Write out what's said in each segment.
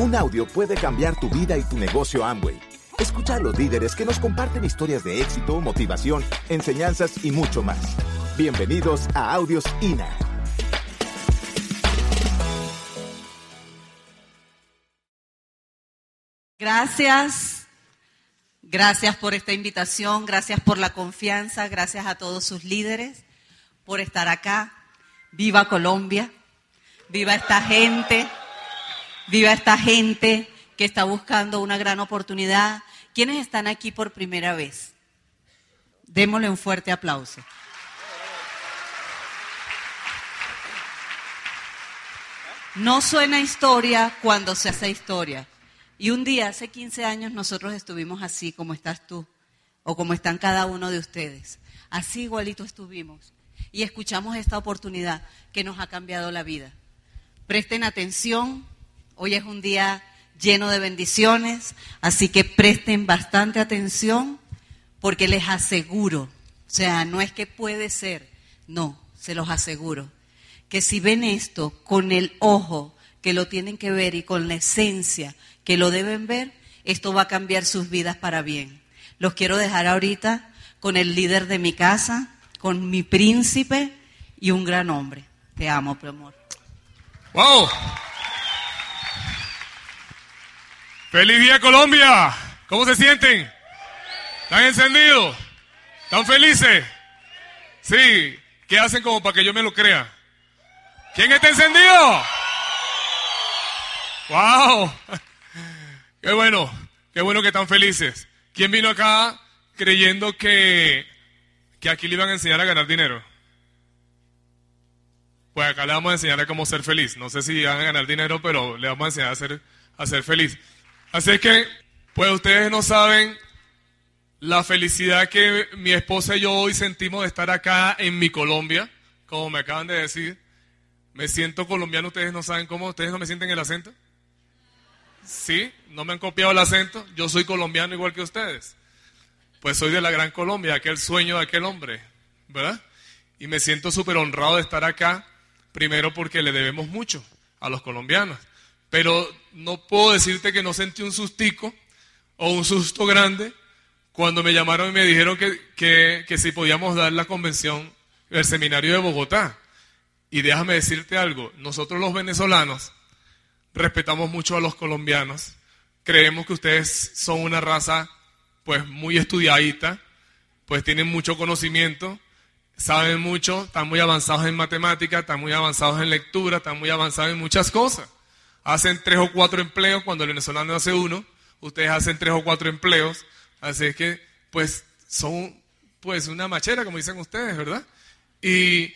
Un audio puede cambiar tu vida y tu negocio Amway. Escucha a los líderes que nos comparten historias de éxito, motivación, enseñanzas y mucho más. Bienvenidos a Audios INA. Gracias. Gracias por esta invitación, gracias por la confianza, gracias a todos sus líderes por estar acá. Viva Colombia, viva esta gente. Viva esta gente que está buscando una gran oportunidad. ¿Quiénes están aquí por primera vez? Démosle un fuerte aplauso. No suena historia cuando se hace historia. Y un día, hace 15 años, nosotros estuvimos así como estás tú, o como están cada uno de ustedes. Así igualito estuvimos. Y escuchamos esta oportunidad que nos ha cambiado la vida. Presten atención, Hoy es un día lleno de bendiciones, así que presten bastante atención porque les aseguro, o sea, no es que puede ser, no, se los aseguro, que si ven esto con el ojo que lo tienen que ver y con la esencia que lo deben ver, esto va a cambiar sus vidas para bien. Los quiero dejar ahorita con el líder de mi casa, con mi príncipe y un gran hombre. Te amo, mi amor. ¡Wow! ¡Feliz día Colombia! ¿Cómo se sienten? ¿Están encendidos? ¿Están felices? Sí. ¿Qué hacen como para que yo me lo crea? ¿Quién está encendido? ¡Wow! ¡Qué bueno! ¡Qué bueno que están felices! ¿Quién vino acá creyendo que, que aquí le iban a enseñar a ganar dinero? Pues acá le vamos a enseñar a cómo ser feliz. No sé si van a ganar dinero, pero le vamos a enseñar a ser, a ser feliz. Así que, pues ustedes no saben la felicidad que mi esposa y yo hoy sentimos de estar acá en mi Colombia, como me acaban de decir. Me siento colombiano, ustedes no saben cómo, ustedes no me sienten el acento. Sí, no me han copiado el acento, yo soy colombiano igual que ustedes. Pues soy de la Gran Colombia, aquel sueño de aquel hombre, ¿verdad? Y me siento súper honrado de estar acá, primero porque le debemos mucho a los colombianos. Pero no puedo decirte que no sentí un sustico o un susto grande cuando me llamaron y me dijeron que, que, si podíamos dar la convención del seminario de Bogotá. Y déjame decirte algo, nosotros los venezolanos respetamos mucho a los colombianos, creemos que ustedes son una raza pues muy estudiadita, pues tienen mucho conocimiento, saben mucho, están muy avanzados en matemática, están muy avanzados en lectura, están muy avanzados en muchas cosas hacen tres o cuatro empleos, cuando el venezolano hace uno, ustedes hacen tres o cuatro empleos, así que pues son pues una machera, como dicen ustedes, ¿verdad? Y,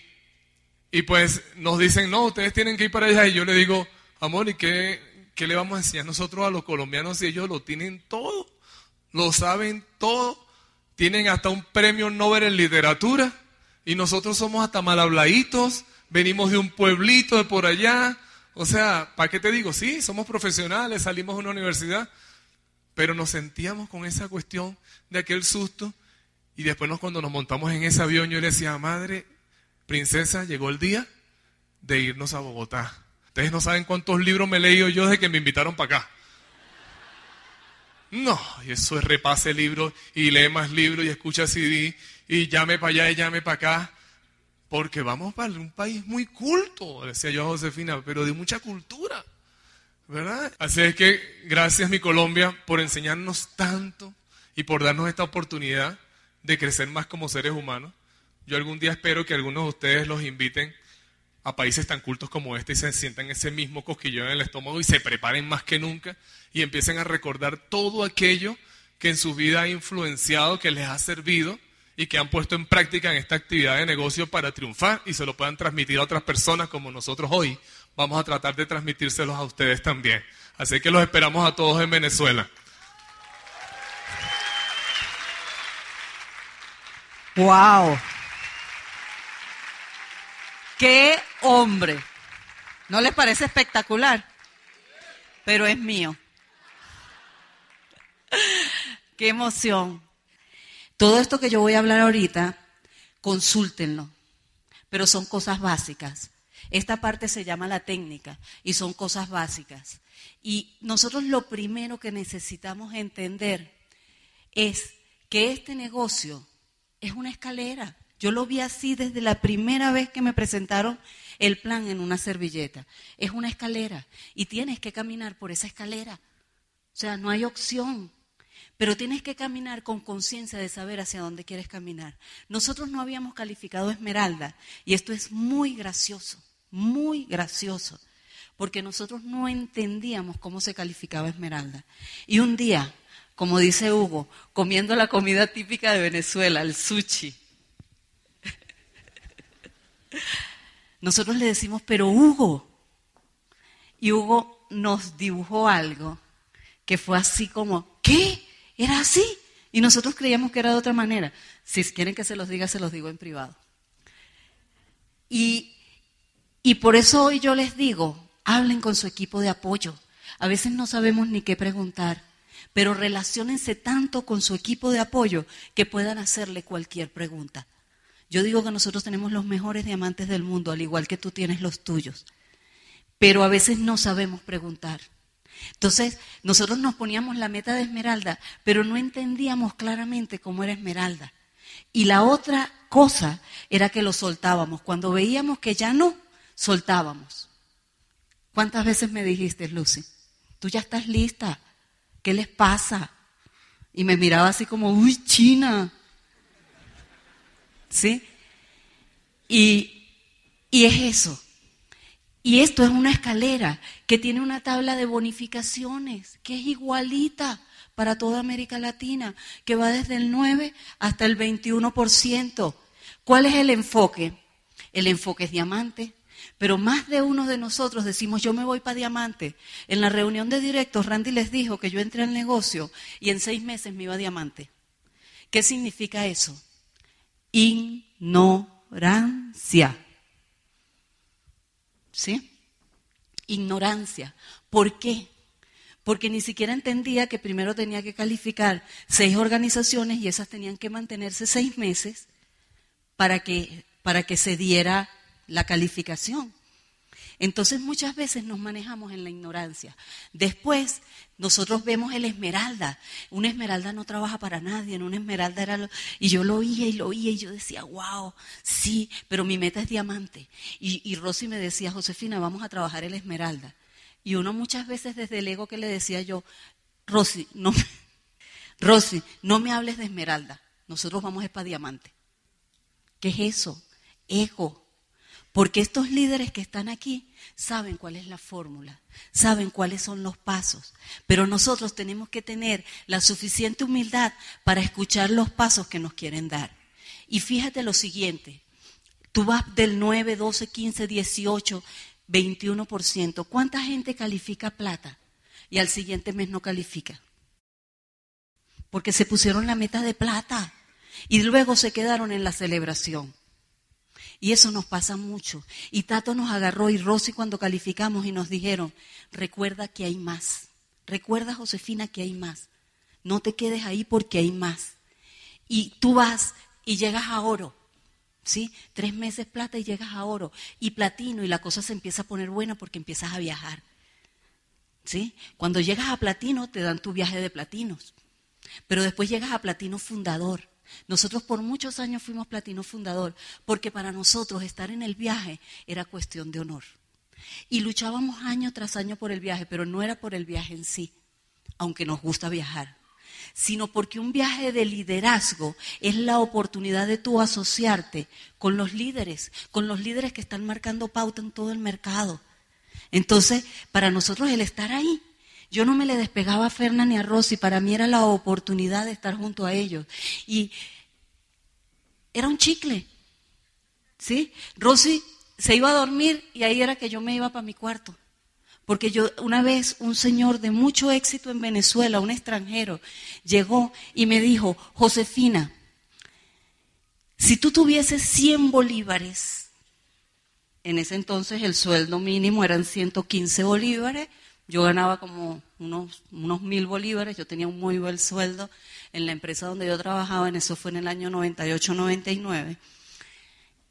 y pues nos dicen, no, ustedes tienen que ir para allá, y yo le digo, amor, ¿y qué, qué le vamos a enseñar nosotros a los colombianos si ellos lo tienen todo? Lo saben todo, tienen hasta un premio Nobel en literatura, y nosotros somos hasta mal habladitos, venimos de un pueblito de por allá, o sea, ¿para qué te digo? Sí, somos profesionales, salimos de una universidad, pero nos sentíamos con esa cuestión de aquel susto y después nos, cuando nos montamos en ese avión yo le decía, madre, princesa, llegó el día de irnos a Bogotá. Ustedes no saben cuántos libros me he leído yo desde que me invitaron para acá. No, eso es repase libros y lee más libros y escucha CD y llame para allá y llame para acá. Porque vamos para un país muy culto, decía yo a Josefina, pero de mucha cultura. ¿Verdad? Así es que gracias mi Colombia por enseñarnos tanto y por darnos esta oportunidad de crecer más como seres humanos. Yo algún día espero que algunos de ustedes los inviten a países tan cultos como este y se sientan ese mismo cosquillón en el estómago y se preparen más que nunca y empiecen a recordar todo aquello que en su vida ha influenciado, que les ha servido y que han puesto en práctica en esta actividad de negocio para triunfar y se lo puedan transmitir a otras personas como nosotros hoy vamos a tratar de transmitírselos a ustedes también. Así que los esperamos a todos en Venezuela. ¡Wow! ¡Qué hombre! ¿No les parece espectacular? Pero es mío. ¡Qué emoción! Todo esto que yo voy a hablar ahorita, consúltenlo, pero son cosas básicas. Esta parte se llama la técnica y son cosas básicas. Y nosotros lo primero que necesitamos entender es que este negocio es una escalera. Yo lo vi así desde la primera vez que me presentaron el plan en una servilleta. Es una escalera y tienes que caminar por esa escalera. O sea, no hay opción. Pero tienes que caminar con conciencia de saber hacia dónde quieres caminar. Nosotros no habíamos calificado Esmeralda y esto es muy gracioso, muy gracioso, porque nosotros no entendíamos cómo se calificaba Esmeralda. Y un día, como dice Hugo, comiendo la comida típica de Venezuela, el sushi. Nosotros le decimos, pero Hugo. Y Hugo nos dibujó algo que fue así como, ¿qué? ¿Era así? Y nosotros creíamos que era de otra manera. Si quieren que se los diga, se los digo en privado. Y, y por eso hoy yo les digo, hablen con su equipo de apoyo. A veces no sabemos ni qué preguntar, pero relaciónense tanto con su equipo de apoyo que puedan hacerle cualquier pregunta. Yo digo que nosotros tenemos los mejores diamantes del mundo, al igual que tú tienes los tuyos. Pero a veces no sabemos preguntar. Entonces, nosotros nos poníamos la meta de esmeralda, pero no entendíamos claramente cómo era esmeralda. Y la otra cosa era que lo soltábamos. Cuando veíamos que ya no, soltábamos. ¿Cuántas veces me dijiste, Lucy? Tú ya estás lista. ¿Qué les pasa? Y me miraba así como, uy, China. ¿Sí? Y, y es eso. Y esto es una escalera que tiene una tabla de bonificaciones que es igualita para toda América Latina, que va desde el 9 hasta el 21%. ¿Cuál es el enfoque? El enfoque es diamante, pero más de uno de nosotros decimos, yo me voy para diamante. En la reunión de directos, Randy les dijo que yo entré al negocio y en seis meses me iba a diamante. ¿Qué significa eso? Ignorancia. ¿Sí? Ignorancia. ¿Por qué? Porque ni siquiera entendía que primero tenía que calificar seis organizaciones y esas tenían que mantenerse seis meses para que, para que se diera la calificación. Entonces muchas veces nos manejamos en la ignorancia. Después nosotros vemos el esmeralda. Una esmeralda no trabaja para nadie, en una esmeralda era lo... y yo lo oía y lo oía y yo decía, wow, sí, pero mi meta es diamante. Y, y Rosy me decía, Josefina, vamos a trabajar el esmeralda. Y uno muchas veces desde el ego que le decía yo, Rosy, no me, Rosy, no me hables de esmeralda, nosotros vamos a para diamante. ¿Qué es eso? Ego. Porque estos líderes que están aquí saben cuál es la fórmula, saben cuáles son los pasos, pero nosotros tenemos que tener la suficiente humildad para escuchar los pasos que nos quieren dar. Y fíjate lo siguiente, tú vas del 9, 12, 15, 18, 21%. ¿Cuánta gente califica plata y al siguiente mes no califica? Porque se pusieron la meta de plata y luego se quedaron en la celebración. Y eso nos pasa mucho. Y Tato nos agarró y Rosy cuando calificamos y nos dijeron, recuerda que hay más. Recuerda, Josefina, que hay más. No te quedes ahí porque hay más. Y tú vas y llegas a oro. ¿Sí? Tres meses plata y llegas a oro. Y platino y la cosa se empieza a poner buena porque empiezas a viajar. ¿Sí? Cuando llegas a platino te dan tu viaje de platinos. Pero después llegas a platino fundador nosotros por muchos años fuimos platino fundador, porque para nosotros estar en el viaje era cuestión de honor. Y luchábamos año tras año por el viaje, pero no era por el viaje en sí, aunque nos gusta viajar, sino porque un viaje de liderazgo es la oportunidad de tú asociarte con los líderes, con los líderes que están marcando pauta en todo el mercado. Entonces, para nosotros el estar ahí yo no me le despegaba a Ferna ni a Rosy, para mí era la oportunidad de estar junto a ellos. Y era un chicle, ¿sí? Rosy se iba a dormir y ahí era que yo me iba para mi cuarto. Porque yo, una vez, un señor de mucho éxito en Venezuela, un extranjero, llegó y me dijo, Josefina, si tú tuvieses 100 bolívares, en ese entonces el sueldo mínimo eran 115 bolívares, yo ganaba como unos, mil bolívares, yo tenía un muy buen sueldo en la empresa donde yo trabajaba, en eso fue en el año 98-99.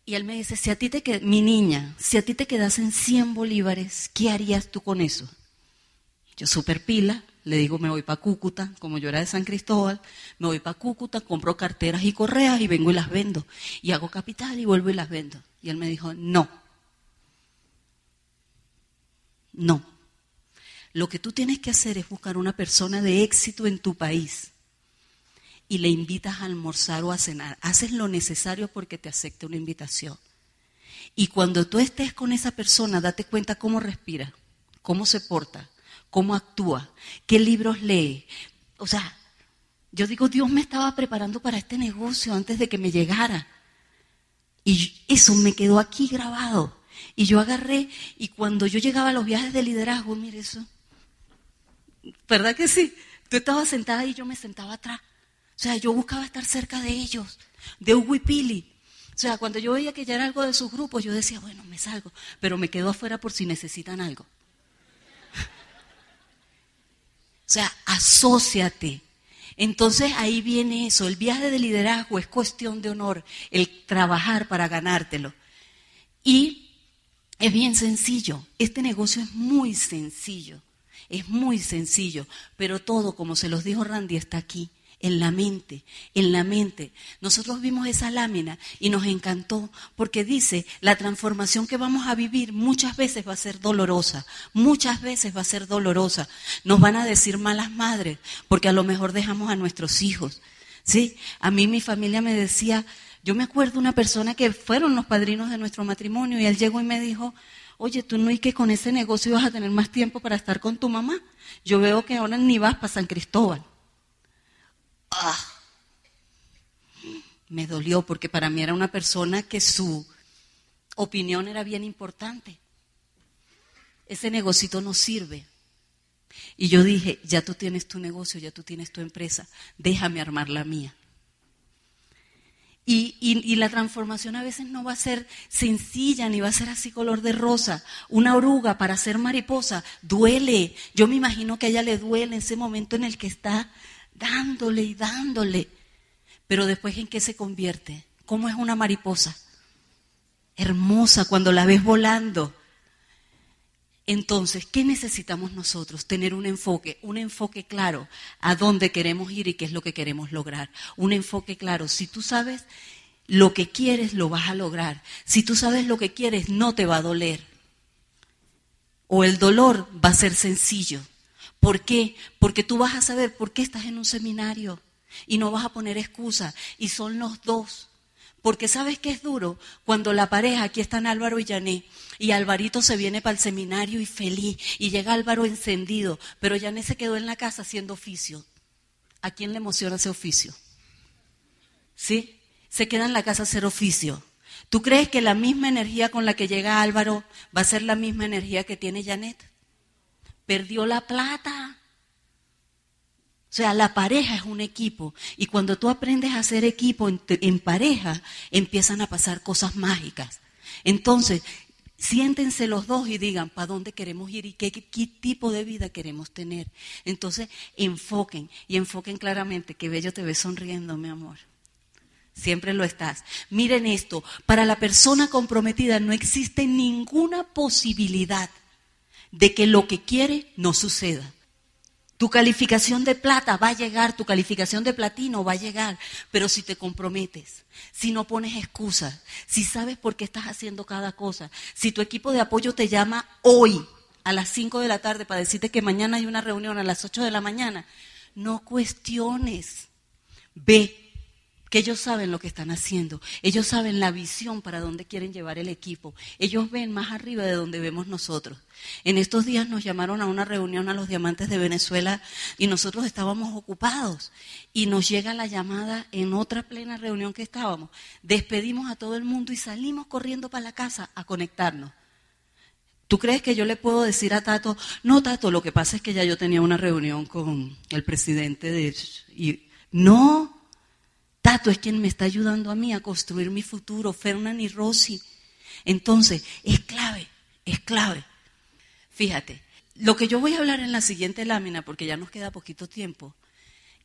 Y él me dice, si a ti te qued mi niña, si a ti te quedasen 100 bolívares, ¿qué harías tú con eso? Yo super pila, le digo, me voy para Cúcuta, como yo era de San Cristóbal, me voy para Cúcuta, compro carteras y correas y vengo y las vendo. Y hago capital y vuelvo y las vendo. Y él me dijo, no, no. Lo que tú tienes que hacer es buscar una persona de éxito en tu país y le invitas a almorzar o a cenar. Haces lo necesario porque te acepte una invitación. Y cuando tú estés con esa persona, date cuenta cómo respira, cómo se porta, cómo actúa, qué libros lee. O sea, yo digo, Dios me estaba preparando para este negocio antes de que me llegara. Y eso me quedó aquí grabado. Y yo agarré, y cuando yo llegaba a los viajes de liderazgo, mire eso. ¿Verdad que sí? Tú estabas sentada y yo me sentaba atrás. O sea, yo buscaba estar cerca de ellos, de Hugo. O sea, cuando yo veía que ya era algo de sus grupos, yo decía, bueno, me salgo, pero me quedo afuera por si necesitan algo. o sea, asóciate. Entonces ahí viene eso, el viaje de liderazgo es cuestión de honor, el trabajar para ganártelo. Y es bien sencillo, este negocio es muy sencillo, es muy sencillo, pero todo, como se los dijo Randy, está aquí en la mente, en la mente. Nosotros vimos esa lámina y nos encantó porque dice, la transformación que vamos a vivir muchas veces va a ser dolorosa, muchas veces va a ser dolorosa. Nos van a decir malas madres porque a lo mejor dejamos a nuestros hijos. ¿Sí? A mí mi familia me decía, yo me acuerdo una persona que fueron los padrinos de nuestro matrimonio y él llegó y me dijo, oye, tú no y que con ese negocio vas a tener más tiempo para estar con tu mamá. Yo veo que ahora ni vas para San Cristóbal. Ah. me dolió porque para mí era una persona que su opinión era bien importante. Ese negocito no sirve. Y yo dije, ya tú tienes tu negocio, ya tú tienes tu empresa, déjame armar la mía. Y, y, la transformación a veces no va a ser sencilla ni va a ser así color de rosa. Una oruga para ser mariposa duele. Yo me imagino que a ella le duele ese momento en el que está dándole y dándole. Pero después en qué se convierte? ¿Cómo es una mariposa? Hermosa cuando la ves volando. Entonces, ¿qué necesitamos nosotros? Tener un enfoque, un enfoque claro a dónde queremos ir y qué es lo que queremos lograr. Un enfoque claro. Si tú sabes lo que quieres, lo vas a lograr. Si tú sabes lo que quieres, no te va a doler. O el dolor va a ser sencillo. ¿Por qué? Porque tú vas a saber por qué estás en un seminario y no vas a poner excusa y son los dos. Porque sabes que es duro cuando la pareja, aquí están Álvaro y Yané, y Alvarito se viene para el seminario y feliz, y llega Álvaro encendido, pero Yané se quedó en la casa haciendo oficio. ¿A quién le emociona ese oficio? ¿Sí? Se queda en la casa a hacer oficio. ¿Tú crees que la misma energía con la que llega Álvaro va a ser la misma energía que tiene Janet? perdió la plata. O sea, la pareja es un equipo. Y cuando tú aprendes a hacer equipo en, pareja, empiezan a pasar cosas mágicas. Entonces, siéntense los dos y digan para dónde queremos ir y qué, qué, tipo de vida queremos tener. Entonces, enfoquen y enfoquen claramente. Que bello te ves sonriendo, mi amor. Siempre lo estás. Miren esto, para la persona comprometida no existe ninguna posibilidad de que lo que quiere no suceda. Tu calificación de plata va a llegar, tu calificación de platino va a llegar, pero si te comprometes, si no pones excusas, si sabes por qué estás haciendo cada cosa, si tu equipo de apoyo te llama hoy a las 5 de la tarde para decirte que mañana hay una reunión a las 8 de la mañana, no cuestiones, ve, que ellos saben lo que están haciendo, ellos saben la visión para dónde quieren llevar el equipo, ellos ven más arriba de donde vemos nosotros. En estos días nos llamaron a una reunión a los diamantes de Venezuela y nosotros estábamos ocupados y nos llega la llamada en otra plena reunión que estábamos. Despedimos a todo el mundo y salimos corriendo para la casa a conectarnos. ¿Tú crees que yo le puedo decir a Tato, no Tato, lo que pasa es que ya yo tenía una reunión con el presidente de... Y, no, Tato es quien me está ayudando a mí a construir mi futuro, Fernán y Rosy. Entonces, es clave, es clave. Fíjate, lo que yo voy a hablar en la siguiente lámina, porque ya nos queda poquito tiempo,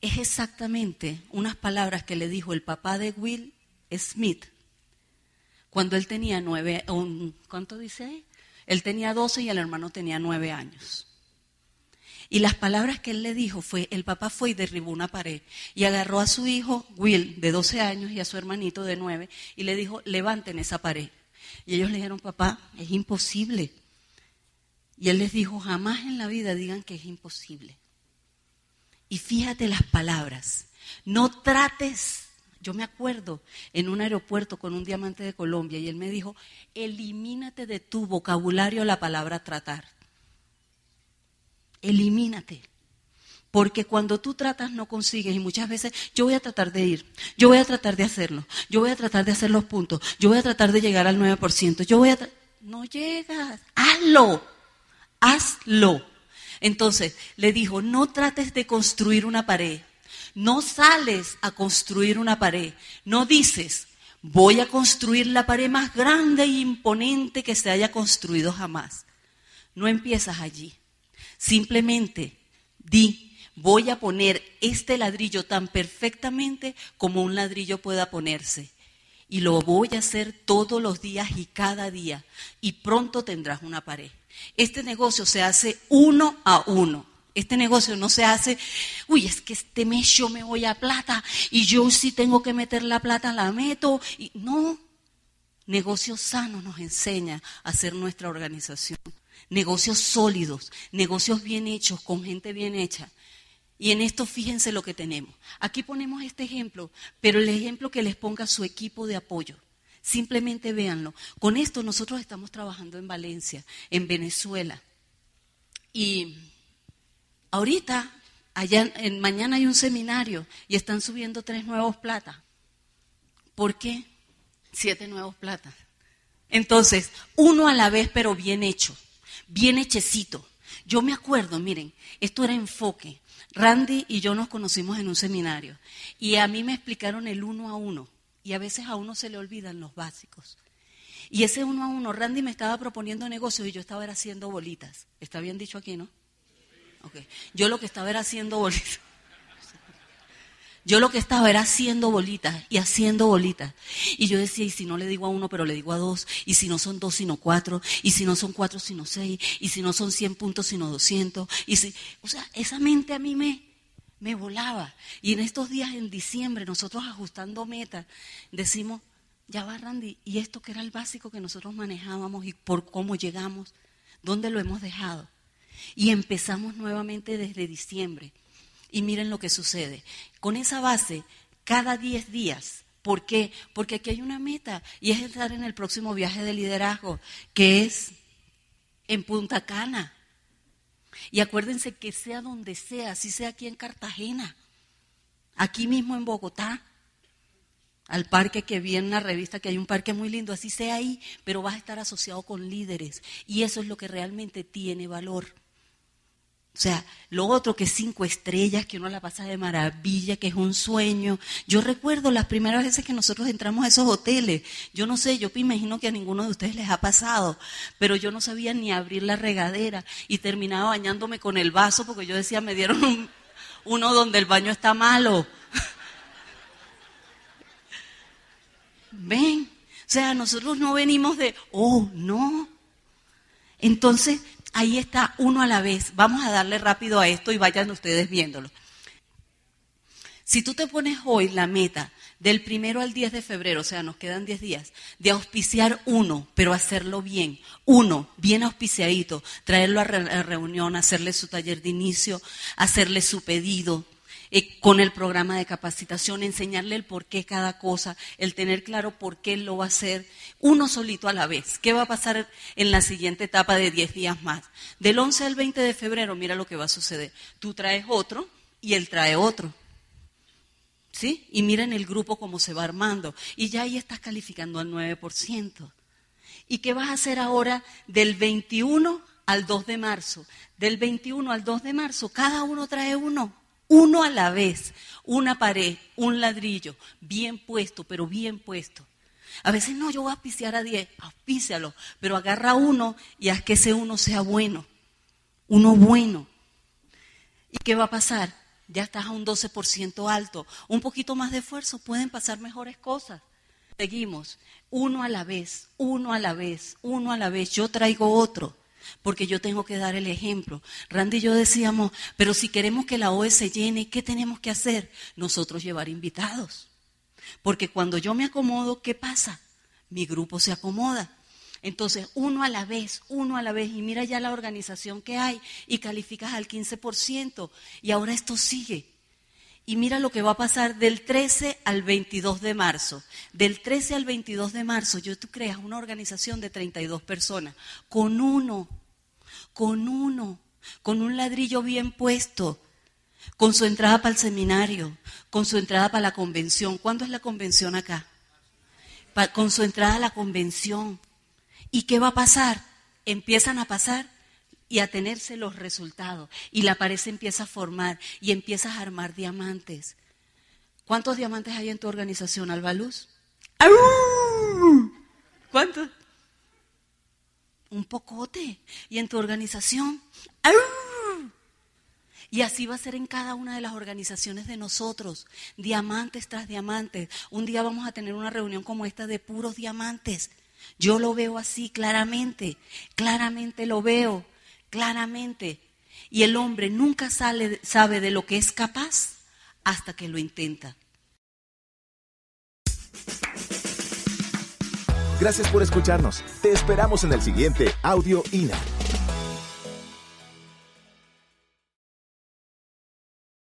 es exactamente unas palabras que le dijo el papá de Will Smith cuando él tenía nueve, ¿cuánto dice? Él tenía doce y el hermano tenía nueve años. Y las palabras que él le dijo fue, el papá fue y derribó una pared y agarró a su hijo Will de 12 años y a su hermanito de 9 y le dijo, levanten esa pared. Y ellos le dijeron, papá, es imposible. Y él les dijo, jamás en la vida digan que es imposible. Y fíjate las palabras, no trates, yo me acuerdo en un aeropuerto con un diamante de Colombia y él me dijo, elimínate de tu vocabulario la palabra tratar. Elimínate. Porque cuando tú tratas no consigues y muchas veces yo voy a tratar de ir, yo voy a tratar de hacerlo, yo voy a tratar de hacer los puntos, yo voy a tratar de llegar al 9%, yo voy a... No llegas, hazlo, hazlo. Entonces le dijo, no trates de construir una pared, no sales a construir una pared, no dices, voy a construir la pared más grande e imponente que se haya construido jamás. No empiezas allí. Simplemente di, voy a poner este ladrillo tan perfectamente como un ladrillo pueda ponerse. Y lo voy a hacer todos los días y cada día. Y pronto tendrás una pared. Este negocio se hace uno a uno. Este negocio no se hace, uy, es que este mes yo me voy a plata y yo si tengo que meter la plata la meto. Y, no, negocio sano nos enseña a hacer nuestra organización negocios sólidos, negocios bien hechos, con gente bien hecha. Y en esto fíjense lo que tenemos. Aquí ponemos este ejemplo, pero el ejemplo que les ponga su equipo de apoyo. Simplemente véanlo. Con esto nosotros estamos trabajando en Valencia, en Venezuela. Y ahorita, allá, en, mañana hay un seminario y están subiendo tres nuevos platas. ¿Por qué? Siete nuevos platas. Entonces, uno a la vez, pero bien hecho bien hechecito. Yo me acuerdo, miren, esto era enfoque. Randy y yo nos conocimos en un seminario y a mí me explicaron el uno a uno y a veces a uno se le olvidan los básicos. Y ese uno a uno, Randy me estaba proponiendo negocios y yo estaba haciendo bolitas. ¿Está bien dicho aquí, no? Okay. Yo lo que estaba era haciendo bolitas. Yo lo que estaba era haciendo bolitas y haciendo bolitas. Y yo decía, y si no le digo a uno, pero le digo a dos, y si no son dos, sino cuatro, y si no son cuatro, sino seis, y si no son cien puntos, sino doscientos. Y si, o sea, esa mente a mí me, me volaba. Y en estos días, en diciembre, nosotros ajustando metas, decimos, ya va Randy, y esto que era el básico que nosotros manejábamos y por cómo llegamos, ¿dónde lo hemos dejado? Y empezamos nuevamente desde diciembre. Y miren lo que sucede. Con esa base, cada 10 días. ¿Por qué? Porque aquí hay una meta y es estar en el próximo viaje de liderazgo, que es en Punta Cana. Y acuérdense que sea donde sea, si sea aquí en Cartagena, aquí mismo en Bogotá, al parque que vi en una revista que hay un parque muy lindo, así sea ahí, pero vas a estar asociado con líderes. Y eso es lo que realmente tiene valor. O sea, lo otro que cinco estrellas, que uno la pasa de maravilla, que es un sueño. Yo recuerdo las primeras veces que nosotros entramos a esos hoteles. Yo no sé, yo me imagino que a ninguno de ustedes les ha pasado, pero yo no sabía ni abrir la regadera y terminaba bañándome con el vaso porque yo decía, me dieron uno donde el baño está malo. Ven, o sea, nosotros no venimos de, oh, no. Entonces, Ahí está uno a la vez. Vamos a darle rápido a esto y vayan ustedes viéndolo. Si tú te pones hoy la meta del primero al 10 de febrero, o sea, nos quedan 10 días, de auspiciar uno, pero hacerlo bien, uno, bien auspiciadito, traerlo a la reunión, hacerle su taller de inicio, hacerle su pedido, eh, con el programa de capacitación, enseñarle el por qué cada cosa, el tener claro por qué lo va a hacer, uno solito a la vez. ¿Qué va a pasar en la siguiente etapa de 10 días más? Del 11 al 20 de febrero, mira lo que va a suceder. Tú traes otro y él trae otro. ¿Sí? Y miren el grupo cómo se va armando. Y ya ahí estás calificando al 9%. ¿Y qué vas a hacer ahora del 21 al 2 de marzo? Del 21 al 2 de marzo, cada uno trae uno uno a la vez, una pared, un ladrillo, bien puesto, pero bien puesto. A veces no, yo voy a auspiciar a diez, auspícialo, pero agarra uno y haz que ese uno sea bueno, uno bueno. ¿Y qué va a pasar? Ya estás a un 12% alto, un poquito más de esfuerzo, pueden pasar mejores cosas. Seguimos, uno a la vez, uno a la vez, uno a la vez. Yo traigo otro, porque yo tengo que dar el ejemplo. Randy y yo decíamos, pero si queremos que la OE se llene, ¿qué tenemos que hacer? Nosotros llevar invitados. Porque cuando yo me acomodo, ¿qué pasa? Mi grupo se acomoda. Entonces, uno a la vez, uno a la vez, y mira ya la organización que hay, y calificas al 15%, y ahora esto sigue. Y mira lo que va a pasar del 13 al 22 de marzo. Del 13 al 22 de marzo, yo tú creas una organización de 32 personas, con uno, con uno, con un ladrillo bien puesto, con su entrada para el seminario, con su entrada para la convención. ¿Cuándo es la convención acá? con su entrada a la convención ¿Y qué va a pasar? Empiezan a pasar y a tenerse los resultados. Y la pared se empieza a formar y empiezas a armar diamantes. ¿Cuántos diamantes hay en tu organización, Albaluz? ¿Cuántos? Un pocote. ¿Y en tu organización? Y así va a ser en cada una de las organizaciones de nosotros, diamantes tras diamantes. Un día vamos a tener una reunión como esta de puros diamantes. Yo lo veo así claramente, claramente lo veo, claramente. Y el hombre nunca sabe de lo que es capaz hasta que lo intenta. Gracias por escucharnos. Te esperamos en el siguiente Audio INA.